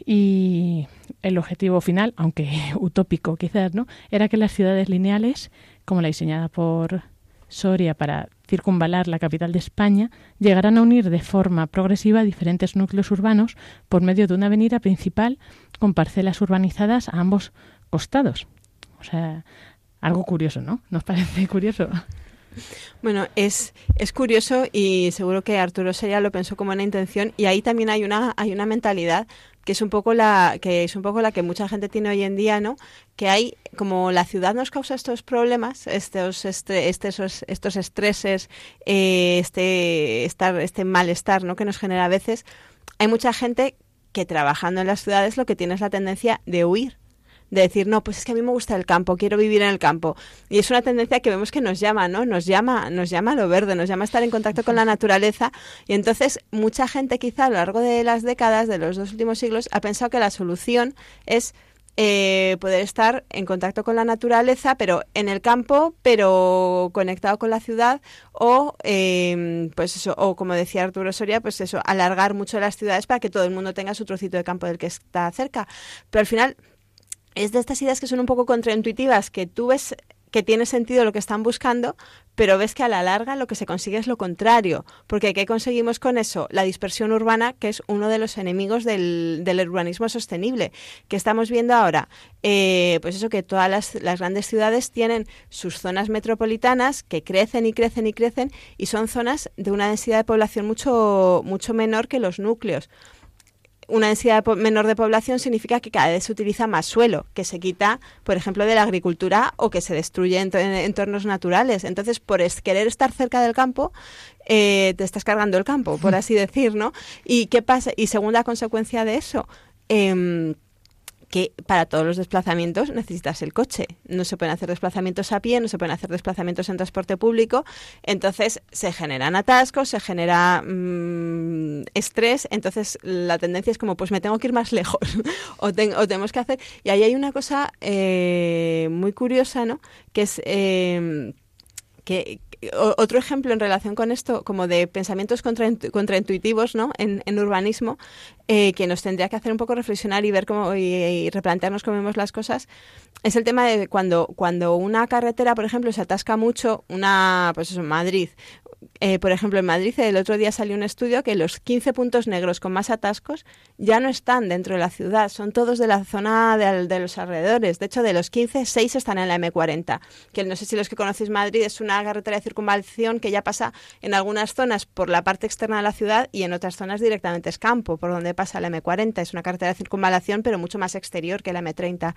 Y el objetivo final, aunque utópico quizás, ¿no? era que las ciudades lineales, como la diseñada por Soria para circunvalar la capital de España, llegarán a unir de forma progresiva diferentes núcleos urbanos por medio de una avenida principal con parcelas urbanizadas a ambos costados. O sea, algo curioso, ¿no? ¿Nos parece curioso? Bueno, es, es curioso y seguro que Arturo Soria lo pensó como una intención y ahí también hay una, hay una mentalidad que es un poco la que es un poco la que mucha gente tiene hoy en día, ¿no? Que hay como la ciudad nos causa estos problemas, estos estos, estos estreses, eh, este estar este malestar, ¿no? Que nos genera a veces. Hay mucha gente que trabajando en las ciudades lo que tiene es la tendencia de huir de decir, no, pues es que a mí me gusta el campo, quiero vivir en el campo. Y es una tendencia que vemos que nos llama, ¿no? Nos llama, nos llama a lo verde, nos llama a estar en contacto con la naturaleza. Y entonces mucha gente quizá a lo largo de las décadas, de los dos últimos siglos, ha pensado que la solución es eh, poder estar en contacto con la naturaleza, pero en el campo, pero conectado con la ciudad, o eh, pues eso, o como decía Arturo Soria, pues eso, alargar mucho las ciudades para que todo el mundo tenga su trocito de campo del que está cerca. Pero al final es de estas ideas que son un poco contraintuitivas, que tú ves que tiene sentido lo que están buscando, pero ves que a la larga lo que se consigue es lo contrario. Porque ¿qué conseguimos con eso? La dispersión urbana, que es uno de los enemigos del, urbanismo sostenible. que estamos viendo ahora? Eh, pues eso, que todas las, las, grandes ciudades tienen sus zonas metropolitanas que crecen y crecen y crecen y son zonas de una densidad de población mucho, mucho menor que los núcleos una densidad menor de población significa que cada vez se utiliza más suelo, que se quita, por ejemplo, de la agricultura o que se destruye en, entornos naturales. Entonces, por querer estar cerca del campo, eh, te estás cargando el campo, por así decir, ¿no? ¿Y qué pasa? Y segunda consecuencia de eso, eh, que para todos los desplazamientos necesitas el coche. No se pueden hacer desplazamientos a pie, no se pueden hacer desplazamientos en transporte público. Entonces se generan atascos, se genera mm, estrés. Entonces la tendencia es como, pues me tengo que ir más lejos o, tenemos que hacer. Y ahí hay una cosa eh, muy curiosa, ¿no? Que es eh, que, otro ejemplo en relación con esto, como de pensamientos contraintuitivos ¿no? en, urbanismo, eh, que nos tendría que hacer un poco reflexionar y ver cómo y, replantearnos cómo vemos las cosas, es el tema de cuando, cuando una carretera, por ejemplo, se atasca mucho, una, pues eso, Madrid, eh, por ejemplo, en Madrid el otro día salió un estudio que los 15 puntos negros con más atascos ya no están dentro de la ciudad, son todos de la zona de, los alrededores. De hecho, de los 15, 6 están en la M40, que no sé si los que conocéis Madrid es una carretera de circunvalación que ya pasa en algunas zonas por la parte externa de la ciudad y en otras zonas directamente es campo, por donde pasa la M40. Es una carretera de circunvalación, pero mucho más exterior que la M30.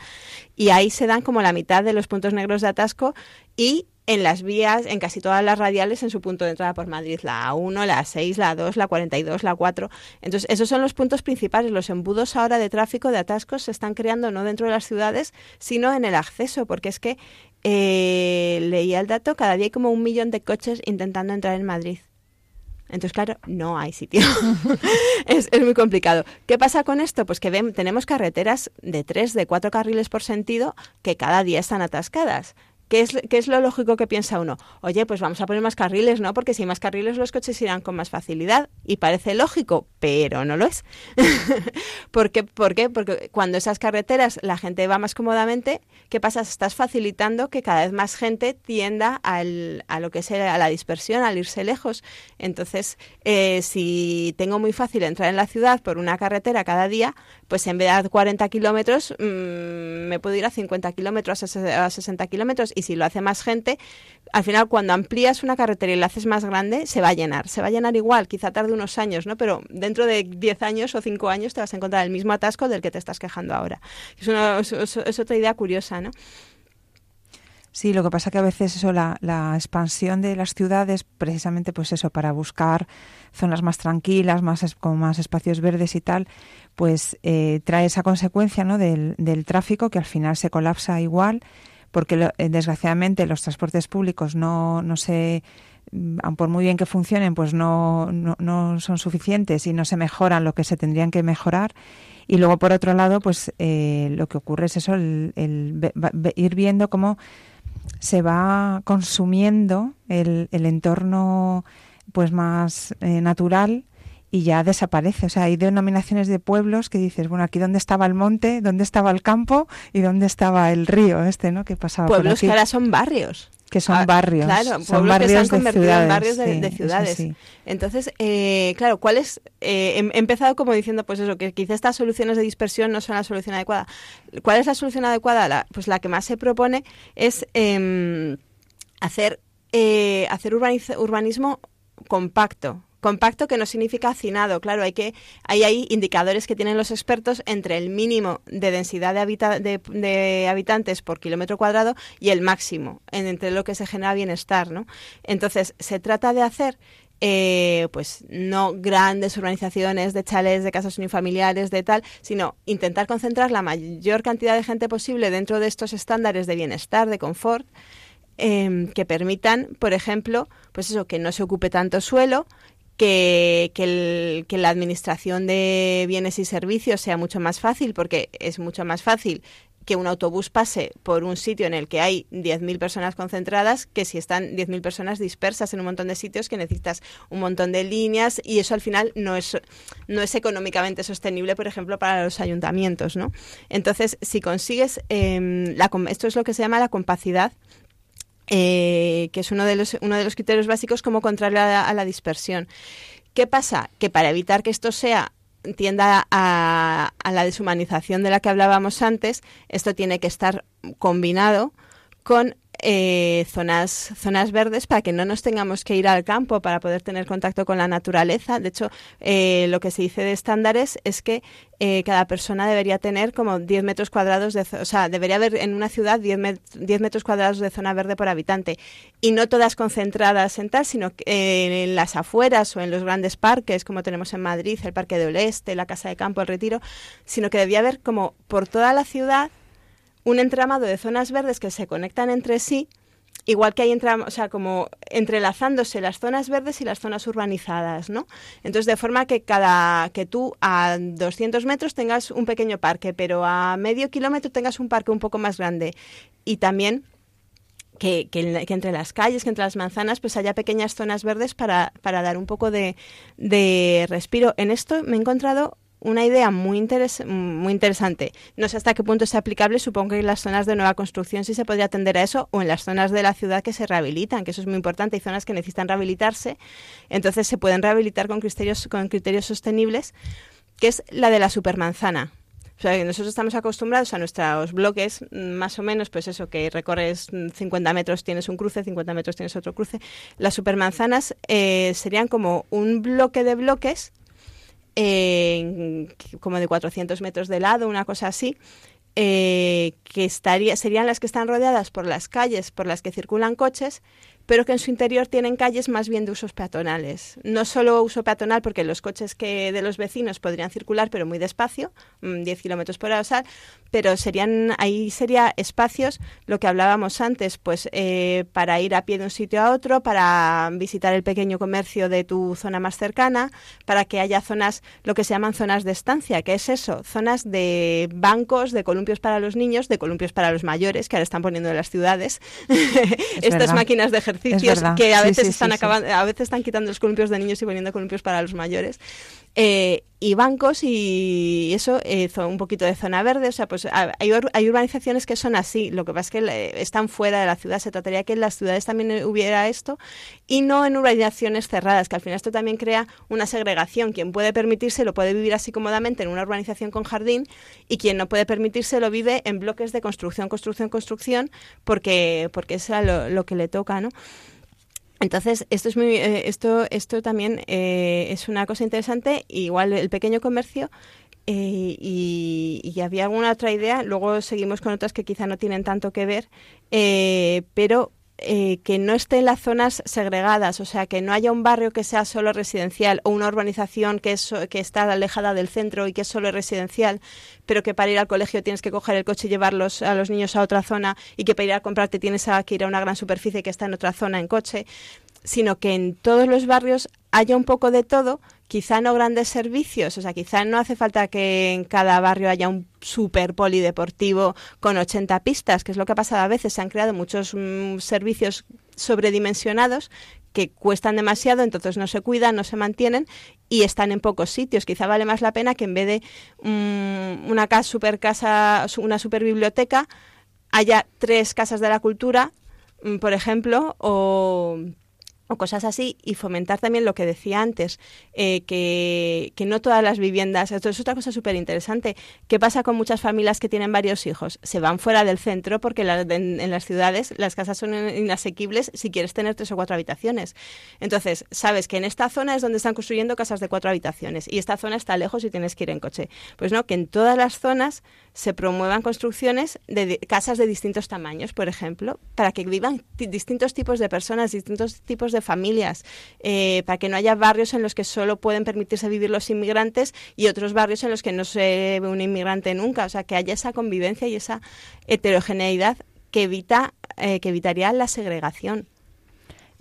Y ahí se dan como la mitad de los puntos negros de atasco y en las vías, en casi todas las radiales en su punto de entrada por Madrid, la A1, la A6, la A2, la 42, la 4. Entonces, esos son los puntos principales. Los embudos ahora de tráfico, de atascos, se están creando no dentro de las ciudades, sino en el acceso, porque es que eh, leía el dato, cada día hay como un millón de coches intentando entrar en Madrid. Entonces, claro, no hay sitio. es, es, muy complicado. ¿Qué pasa con esto? Pues que tenemos carreteras de tres, de cuatro carriles por sentido que cada día están atascadas. ¿Qué es, ¿Qué es, lo lógico que piensa uno? Oye, pues vamos a poner más carriles, ¿no? Porque si hay más carriles los coches irán con más facilidad. Y parece lógico, pero no lo es. ¿Por, qué? ¿Por qué? Porque cuando esas carreteras la gente va más cómodamente, ¿qué pasa? Estás facilitando que cada vez más gente tienda al, a lo que es a la dispersión, al irse lejos. Entonces, eh, si tengo muy fácil entrar en la ciudad por una carretera cada día, pues en vez de 40 kilómetros, mm, me puedo ir a 50 kilómetros, a 60 kilómetros si lo hace más gente, al final cuando amplías una carretera y la haces más grande, se va a llenar. Se va a llenar igual, quizá tarde unos años, ¿no? Pero dentro de 10 años o 5 años te vas a encontrar el mismo atasco del que te estás quejando ahora. Es, una, es, otra idea curiosa, ¿no? Sí, lo que pasa que a veces eso, la, la, expansión de las ciudades, precisamente pues eso, para buscar zonas más tranquilas, más con más espacios verdes y tal, pues eh, trae esa consecuencia ¿no? del, del tráfico que al final se colapsa igual porque eh, desgraciadamente los transportes públicos no, no se mm, por muy bien que funcionen, pues no, no, son suficientes y no se mejoran lo que se tendrían que mejorar. Y luego, por otro lado, pues eh, lo que ocurre es eso, el, ir viendo cómo se va consumiendo el, el entorno pues más eh, natural y ya desaparece. O sea, hay denominaciones de pueblos que dices, bueno, aquí dónde estaba el monte, dónde estaba el campo y dónde estaba el río este, ¿no? Que pasaba por Pueblos aquí. que ahora son barrios. que son Ah, barrios. Claro, son pueblos barrios que se han de convertido ciudades, en barrios de, sí, de eso ciudades. sí. Entonces, eh, claro, ¿cuál es? eh, he empezado como diciendo, pues eso, que quizá estas soluciones de dispersión no son la solución adecuada. ¿Cuál es la solución adecuada? La- pues la que más se propone es em, hacer, eh, hacer urbaniz- urbanismo compacto. Compacto que no significa hacinado, claro, hay que hay ahí indicadores que tienen los expertos entre el mínimo de densidad de, habita- de- de habitantes por kilómetro cuadrado y el máximo, en- entre lo que se genera bienestar, ¿no? Entonces, se trata de hacer eh, pues no grandes urbanizaciones de chalets, de casas unifamiliares, de tal, sino intentar concentrar la mayor cantidad de gente posible dentro de estos estándares de bienestar, de confort, em, que permitan, por ejemplo, pues eso, que no se ocupe tanto suelo, que, que, el- que la administración de bienes y servicios sea mucho más fácil, porque es mucho más fácil que un autobús pase por un sitio en el que hay 10.000 personas concentradas que si están 10.000 personas dispersas en un montón de sitios que necesitas un montón de líneas y eso al final no es, no es económicamente sostenible, por ejemplo, para los ayuntamientos. ¿no? Entonces, si consigues, em, la esto es lo que se llama la compacidad, eh, que es uno de, los, uno de los criterios básicos como contrario a la, a la dispersión. ¿Qué pasa? Que para evitar que esto sea tienda a, a la deshumanización de la que hablábamos antes, esto tiene que estar combinado con eh, zonas, zonas verdes para que no nos tengamos que ir al campo para poder tener contacto con la naturaleza. De hecho, eh, lo que se dice de estándares es que eh, cada persona debería tener como 10 metros cuadrados de, o sea, debería haber en una ciudad 10, met- 10 metros cuadrados de zona verde por habitante y no todas concentradas en tal, sino que, eh, en las afueras o en los grandes parques como tenemos en Madrid, el Parque del Oeste, la Casa de Campo, el Retiro, sino que debía haber como por toda la ciudad un entramado de zonas verdes que se conectan entre sí, igual que hay o sea, como entrelazándose las zonas verdes y las zonas urbanizadas, ¿no? Entonces, de forma que cada que tú a 200 metros tengas un pequeño parque, pero a medio kilómetro tengas un parque un poco más grande. Y también que, que que entre las calles, que entre las manzanas, pues haya pequeñas zonas verdes para, para dar un poco de, de respiro. En esto me he encontrado una idea muy, interes- muy interesante. No sé hasta qué punto es aplicable, supongo que en las zonas de nueva construcción sí se podría atender a eso, o en las zonas de la ciudad que se rehabilitan, que eso es muy importante. Hay zonas que necesitan rehabilitarse, entonces se pueden rehabilitar con criterios, con criterios sostenibles, que es la de la supermanzana. O sea, que nosotros estamos acostumbrados a nuestros bloques, más o menos, pues eso, que recorres mm, 50 metros tienes un cruce, 50 metros tienes otro cruce. Las supermanzanas eh, serían como un bloque de bloques, como de 400 metros de lado, una cosa así, eh, que estaría, serían las que están rodeadas por las calles por las que circulan coches, pero que en su interior tienen calles más bien de usos peatonales. No solo uso peatonal, porque los coches que de los vecinos podrían circular, pero muy despacio, mm, 10 kilómetros por hora, o sea, pero serían ahí sería espacios, lo que hablábamos antes, pues eh, para ir a pie de un sitio a otro, para visitar el pequeño comercio de tu zona más cercana, para que haya zonas, lo que se llaman zonas de estancia, que es eso, zonas de bancos, de columpios para los niños, de columpios para los mayores, que ahora están poniendo en las ciudades, estas verdad. máquinas de ejercicios verdad. que a veces sí, están sí, sí. acabando, a veces están quitando los columpios de niños y poniendo columpios para los mayores. Eh, y bancos y eso, eh, un poquito de zona verde, o sea, pues hay, hay urbanizaciones que son así, lo que pasa es que eh, están fuera de la ciudad, se trataría que en las ciudades también eh, hubiera esto y no en urbanizaciones cerradas, que al final esto también crea una segregación, quien puede permitirse lo puede vivir así cómodamente en una urbanización con jardín y quien no puede permitirse lo vive en bloques de construcción, construcción, construcción, porque, porque es lo, lo que le toca, ¿no? Entonces, esto es muy, eh, esto, esto también eh, es una cosa interesante. Igual el pequeño comercio eh, y, y había alguna otra idea. Luego seguimos con otras que quizá no tienen tanto que ver, eh, pero eh, que no esté en las zonas segregadas, o sea, que no haya un barrio que sea solo residencial o una urbanización que, es, que está alejada del centro y que es solo residencial, pero que para ir al colegio tienes que coger el coche y llevarlos a los niños a otra zona y que para ir a comprar te tienes que ir a una gran superficie que está en otra zona en coche, sino que en todos los barrios haya un poco de todo, quizá no grandes servicios, o sea, quizá no hace falta que en cada barrio haya un super polideportivo con 80 pistas, que es lo que ha pasado a veces. Se han creado muchos mm, servicios sobredimensionados que cuestan demasiado, entonces no se cuidan, no se mantienen y están en pocos sitios. Quizá vale más la pena que en vez de mm, una super casa, una super biblioteca, haya tres casas de la cultura, mm, por ejemplo, o o cosas así y fomentar también lo que decía antes, eh, que, que, no todas las viviendas, esto es otra cosa súper interesante, ¿qué pasa con muchas familias que tienen varios hijos? Se van fuera del centro porque en, las ciudades las casas son inasequibles si quieres tener tres o cuatro habitaciones. Entonces, sabes que en esta zona es donde están construyendo casas de cuatro habitaciones y esta zona está lejos y tienes que ir en coche. Pues no, que en todas las zonas se promuevan construcciones de, casas de distintos tamaños, por ejemplo, para que vivan distintos tipos de personas, distintos tipos de familias, eh, para que no haya barrios en los que solo pueden permitirse vivir los inmigrantes y otros barrios en los que no se ve un inmigrante nunca. O sea, que haya esa convivencia y esa heterogeneidad que evita eh, que evitaría la segregación.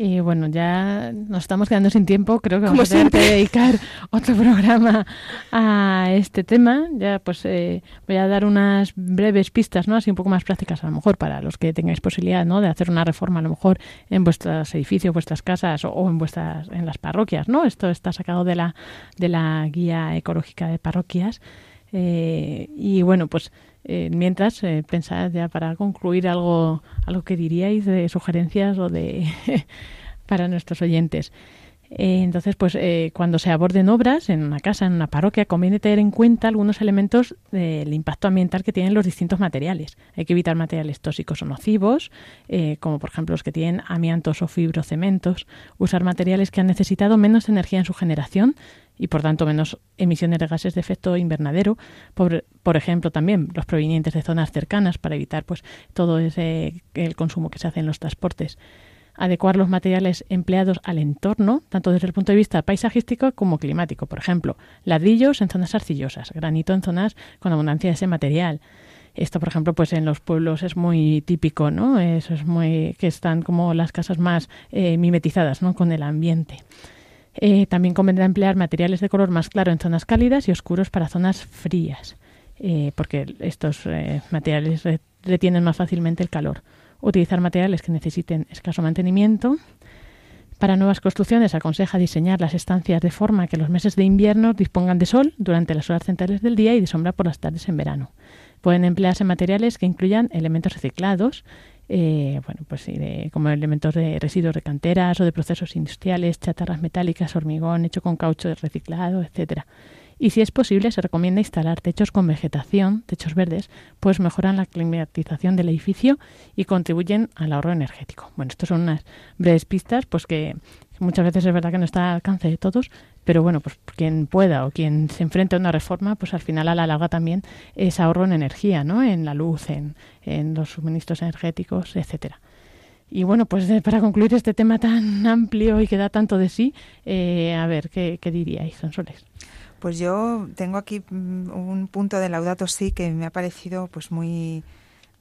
Y bueno, ya nos estamos quedando sin tiempo. Creo que vamos a tener que dedicar otro programa a este tema. Ya pues eh, voy a dar unas breves pistas, ¿no? Así un poco más prácticas a lo mejor para los que tengáis posibilidad, ¿no? De hacer una reforma a lo mejor en vuestros edificios, vuestras casas o, en vuestras en las parroquias, ¿no? Esto está sacado de la de la guía ecológica de parroquias. Eh, y bueno, pues eh, mientras, eh, pensad ya para concluir algo, algo que diríais de sugerencias o de para nuestros oyentes. Eh, entonces, pues cuando se aborden obras en una casa, en una parroquia, conviene tener en cuenta algunos elementos del impacto ambiental que tienen los distintos materiales. Hay que evitar materiales tóxicos o nocivos, como por ejemplo los que tienen amiantos o fibrocementos. Usar materiales que han necesitado menos energía en su generación, y por tanto menos emisiones de gases de efecto invernadero, por, por, ejemplo también los provenientes de zonas cercanas para evitar pues todo ese el consumo que se hace en los transportes adecuar los materiales empleados al entorno, tanto desde el punto de vista paisajístico como climático. Por ejemplo, ladrillos en zonas arcillosas, granito en zonas con abundancia de ese material. Esto, por ejemplo, pues en los pueblos es muy típico, ¿no? Eso es muy que están como las casas más eh, mimetizadas, ¿no? Con el ambiente. Eh, también convendrá emplear materiales de color más claro en zonas cálidas y oscuros para zonas frías, eh, porque estos eh, materiales retienen más fácilmente el calor. Utilizar materiales que necesiten escaso mantenimiento. Para nuevas construcciones aconseja diseñar las estancias de forma que los meses de invierno dispongan de sol durante las horas centrales del día y de sombra por las tardes en verano. Pueden emplearse materiales que incluyan elementos reciclados, eh, bueno, pues como elementos de residuos de canteras o de procesos industriales, chatarras metálicas, hormigón hecho con caucho reciclado, etcétera. Y si es posible, se recomienda instalar techos con vegetación, techos verdes, pues mejoran la climatización del edificio y contribuyen al ahorro energético. Bueno, estas son unas breves pistas, pues que muchas veces es verdad que no está al alcance de todos, pero bueno, pues quien pueda o quien se enfrente a una reforma, pues al final a la larga también es ahorro en energía, ¿no? En la luz, en, en los suministros energéticos, etcétera. Y bueno, pues eh, para concluir este tema tan amplio y que da tanto de sí, eh, a ver, ¿qué, qué diríais, Sonsoles? Pues yo tengo aquí mm, un punto de Laudato sí que me ha parecido pues muy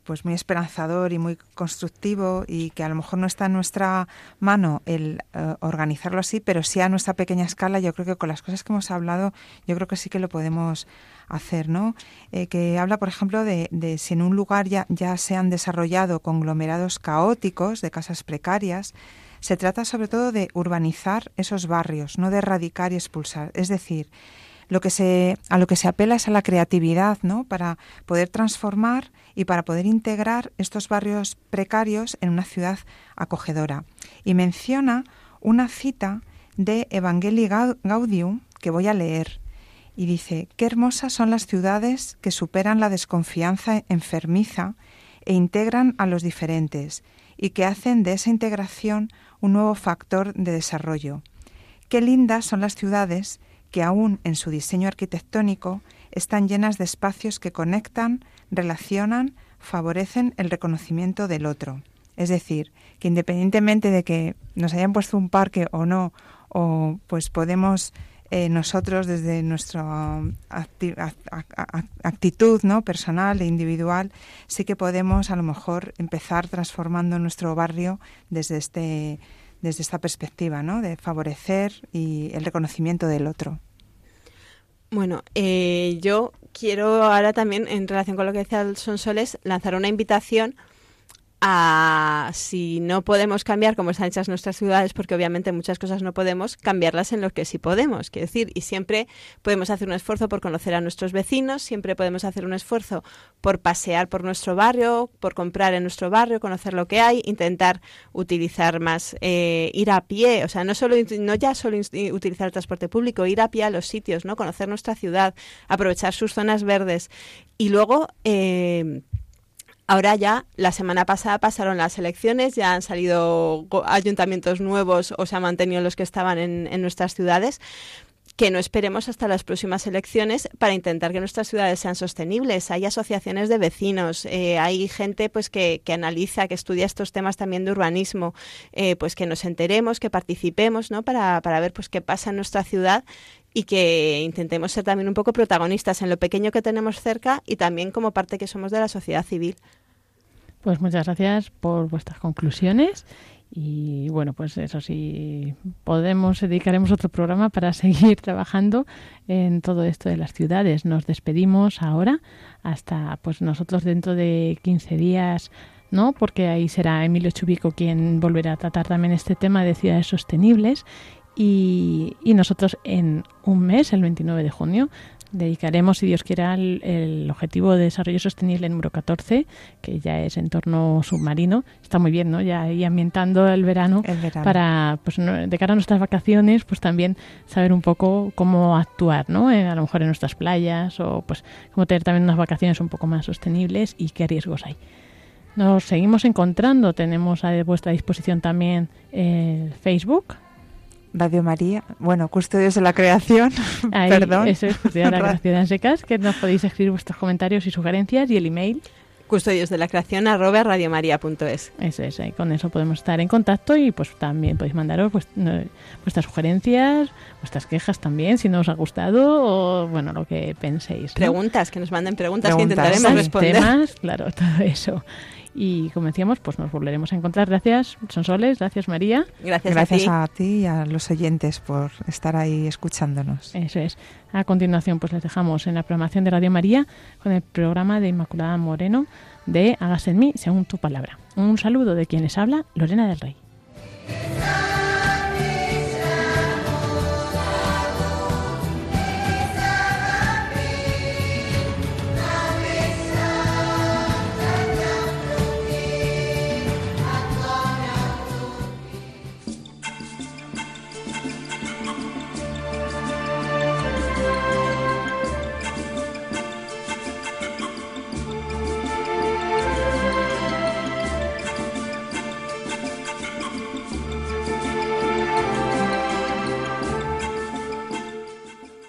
pues muy esperanzador y muy constructivo y que a lo mejor no está en nuestra mano el eh, organizarlo así, pero sí a nuestra pequeña escala, yo creo que con las cosas que hemos hablado, yo creo que sí que lo podemos hacer, ¿no? Eh, que habla, por ejemplo, de, de, si en un lugar ya, ya se han desarrollado conglomerados caóticos de casas precarias, se trata sobre todo de urbanizar esos barrios, no de erradicar y expulsar. Es decir, a lo que se apela es a la creatividad, ¿no? Para poder transformar y para poder integrar estos barrios precarios en una ciudad acogedora. Y menciona una cita de Evangelii Gaudium que voy a leer. Y dice, qué hermosas son las ciudades que superan la desconfianza enfermiza e integran a los diferentes y que hacen de esa integración un nuevo factor de desarrollo. Qué lindas son las ciudades que aún en su diseño arquitectónico están llenas de espacios que conectan, relacionan, favorecen el reconocimiento del otro. Es decir, que independientemente de que nos hayan puesto un parque o no, o pues podemos eh, nosotros desde nuestra actitud ¿no? personal e individual, sí que podemos a lo mejor empezar transformando nuestro barrio desde este desde esta perspectiva, ¿no? De favorecer y el reconocimiento del otro. Bueno, eh, yo quiero ahora también, en relación con lo que decía Sonsoles, lanzar una invitación a si no podemos cambiar como están hechas nuestras ciudades, porque obviamente muchas cosas no podemos, cambiarlas en lo que sí podemos. Quiero decir, y siempre podemos hacer un esfuerzo por conocer a nuestros vecinos, siempre podemos hacer un esfuerzo por pasear por nuestro barrio, por comprar en nuestro barrio, conocer lo que hay, intentar utilizar más, eh, ir a pie, o sea, no solo no ya solo utilizar el transporte público, ir a pie a los sitios, no, conocer nuestra ciudad, aprovechar sus zonas verdes. Y luego eh, Ahora ya, la semana pasada pasaron las elecciones, ya han salido ayuntamientos nuevos o se han mantenido los que estaban en, nuestras ciudades que no esperemos hasta las próximas elecciones para intentar que nuestras ciudades sean sostenibles. Hay asociaciones de vecinos, eh, hay gente pues que, que, analiza, que estudia estos temas también de urbanismo, eh, pues que nos enteremos, que participemos, ¿no? Para, para ver pues qué pasa en nuestra ciudad y que intentemos ser también un poco protagonistas en lo pequeño que tenemos cerca y también como parte que somos de la sociedad civil. Pues muchas gracias por vuestras conclusiones y bueno, pues eso sí, podemos, dedicaremos otro programa para seguir trabajando en todo esto de las ciudades. Nos despedimos ahora hasta pues nosotros dentro de 15 días, ¿no? Porque ahí será Emilio Chubico quien volverá a tratar también este tema de ciudades sostenibles y, y, nosotros en un mes, el 29 de junio, dedicaremos, si Dios quiera, el, objetivo de desarrollo sostenible número 14, que ya es entorno submarino. Está muy bien, ¿no? Ya ahí ambientando el verano, para, pues, de cara a nuestras vacaciones, pues también saber un poco cómo actuar, ¿no? a lo mejor en nuestras playas o pues cómo tener también unas vacaciones un poco más sostenibles y qué riesgos hay. Nos seguimos encontrando, tenemos a vuestra disposición también el Facebook, Radio María, bueno, Custodios de la Creación, perdón. Eso es, Custodios de la Creación en secas, que nos podéis escribir vuestros comentarios y sugerencias y el email. Custodios de la Creación arroba radiomaria.es. Eso es, con eso podemos estar en contacto y pues también podéis mandaros vuestras sugerencias, vuestras quejas también, si no os ha gustado o bueno, lo que penséis. Preguntas, que nos manden preguntas, que intentaremos responder. Temas, claro, todo eso. Y como decíamos, pues nos volveremos a encontrar. Gracias, Sonsoles, gracias María. Gracias, gracias a, ti. y a los oyentes por estar ahí escuchándonos. Eso es. A continuación, pues les dejamos en la programación de Radio María con el programa de Inmaculada Moreno de Hagas en mí según tu palabra. Un saludo de quienes habla, Lorena del Rey.